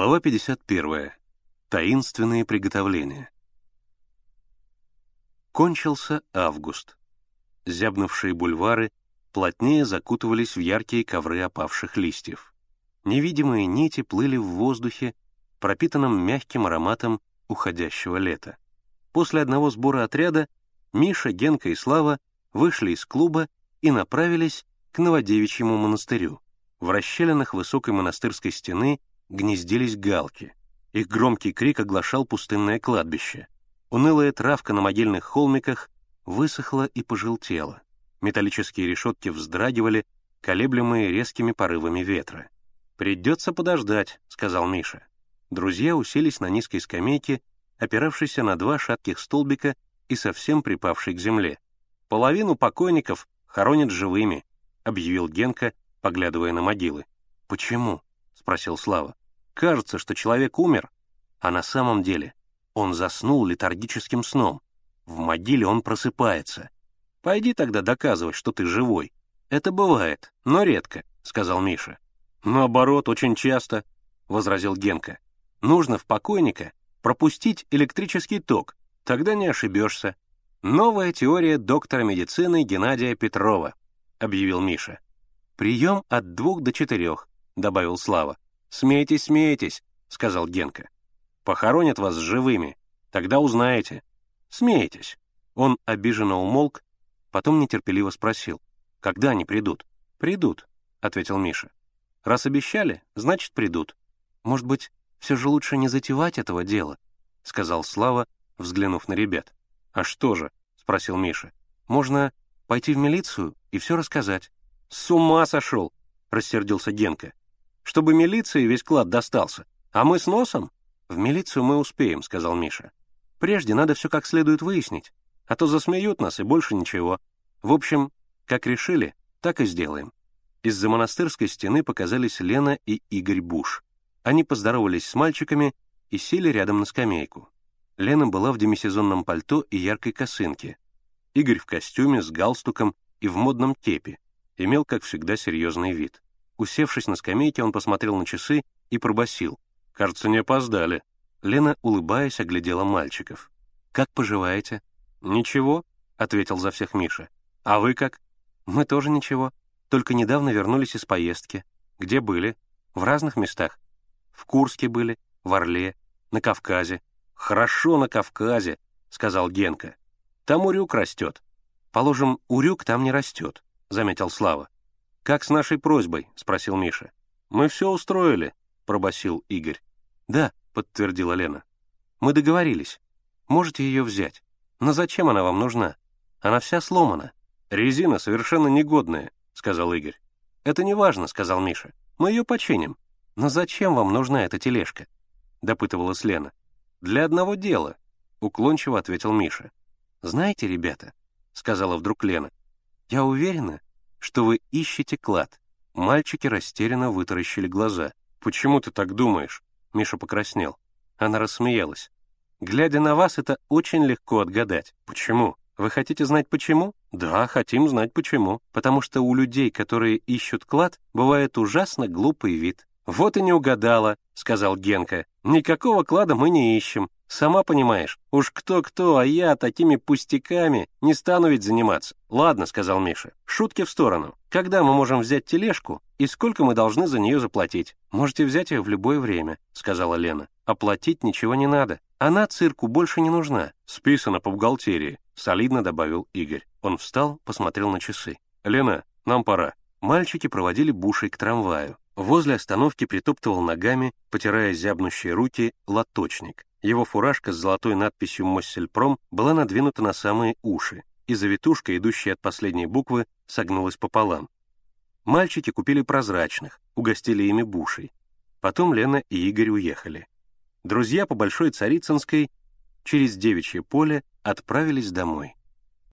Глава 51. Таинственные приготовления. Кончился август. Зябнувшие бульвары плотнее закутывались в яркие ковры опавших листьев. Невидимые нити плыли в воздухе, пропитанном мягким ароматом уходящего лета. После одного сбора отряда Миша, Генка и Слава вышли из клуба и направились к Новодевичьему монастырю. В расщелинах высокой монастырской стены гнездились галки. Их громкий крик оглашал пустынное кладбище. Унылая травка на могильных холмиках высохла и пожелтела. Металлические решетки вздрагивали, колеблемые резкими порывами ветра. «Придется подождать», — сказал Миша. Друзья уселись на низкой скамейке, опиравшейся на два шатких столбика и совсем припавшей к земле. «Половину покойников хоронят живыми», — объявил Генка, поглядывая на могилы. «Почему?» — спросил Слава. «Кажется, что человек умер, а на самом деле он заснул летаргическим сном. В могиле он просыпается. Пойди тогда доказывай, что ты живой. Это бывает, но редко», — сказал Миша. «Наоборот, очень часто», — возразил Генка. Нужно в покойника пропустить электрический ток, тогда не ошибешься. Новая теория доктора медицины Геннадия Петрова, объявил Миша. Прием от двух до четырех, добавил Слава. Смейтесь, смейтесь, сказал Генка. Похоронят вас живыми, тогда узнаете. Смейтесь. Он обиженно умолк, потом нетерпеливо спросил. Когда они придут? Придут, ответил Миша. Раз обещали, значит придут. Может быть, все же лучше не затевать этого дела», — сказал Слава, взглянув на ребят. «А что же?» — спросил Миша. «Можно пойти в милицию и все рассказать». «С ума сошел!» — рассердился Генка. «Чтобы милиции весь клад достался. А мы с носом?» «В милицию мы успеем», — сказал Миша. «Прежде надо все как следует выяснить, а то засмеют нас и больше ничего. В общем, как решили, так и сделаем». Из-за монастырской стены показались Лена и Игорь Буш. Они поздоровались с мальчиками и сели рядом на скамейку. Лена была в демисезонном пальто и яркой косынке. Игорь в костюме, с галстуком и в модном кепе. Имел, как всегда, серьезный вид. Усевшись на скамейке, он посмотрел на часы и пробасил: «Кажется, не опоздали». Лена, улыбаясь, оглядела мальчиков. «Как поживаете?» «Ничего», — ответил за всех Миша. «А вы как?» «Мы тоже ничего. Только недавно вернулись из поездки. Где были?» «В разных местах. В Курске были, в Орле, на Кавказе. Хорошо на Кавказе, сказал Генка. Там урюк растет. Положим, урюк там не растет, заметил Слава. Как с нашей просьбой? спросил Миша. Мы все устроили, пробасил Игорь. Да, подтвердила Лена. Мы договорились. Можете ее взять. Но зачем она вам нужна? Она вся сломана. Резина совершенно негодная, сказал Игорь. Это не важно, сказал Миша. Мы ее починим. «Но зачем вам нужна эта тележка?» — допытывалась Лена. «Для одного дела», — уклончиво ответил Миша. «Знаете, ребята», — сказала вдруг Лена, — «я уверена, что вы ищете клад». Мальчики растерянно вытаращили глаза. «Почему ты так думаешь?» Миша покраснел. Она рассмеялась. «Глядя на вас, это очень легко отгадать. Почему? Вы хотите знать почему? Да, хотим знать почему. Потому что у людей, которые ищут клад, бывает ужасно глупый вид. «Вот и не угадала», — сказал Генка. «Никакого клада мы не ищем. Сама понимаешь, уж кто-кто, а я такими пустяками не стану ведь заниматься». «Ладно», — сказал Миша, — «шутки в сторону. Когда мы можем взять тележку и сколько мы должны за нее заплатить?» «Можете взять ее в любое время», — сказала Лена. «Оплатить ничего не надо. Она цирку больше не нужна». «Списано по бухгалтерии», — солидно добавил Игорь. Он встал, посмотрел на часы. «Лена, нам пора». Мальчики проводили бушей к трамваю. Возле остановки притоптывал ногами, потирая зябнущие руки, лоточник. Его фуражка с золотой надписью «Моссельпром» была надвинута на самые уши, и завитушка, идущая от последней буквы, согнулась пополам. Мальчики купили прозрачных, угостили ими бушей. Потом Лена и Игорь уехали. Друзья по Большой Царицынской через Девичье поле отправились домой.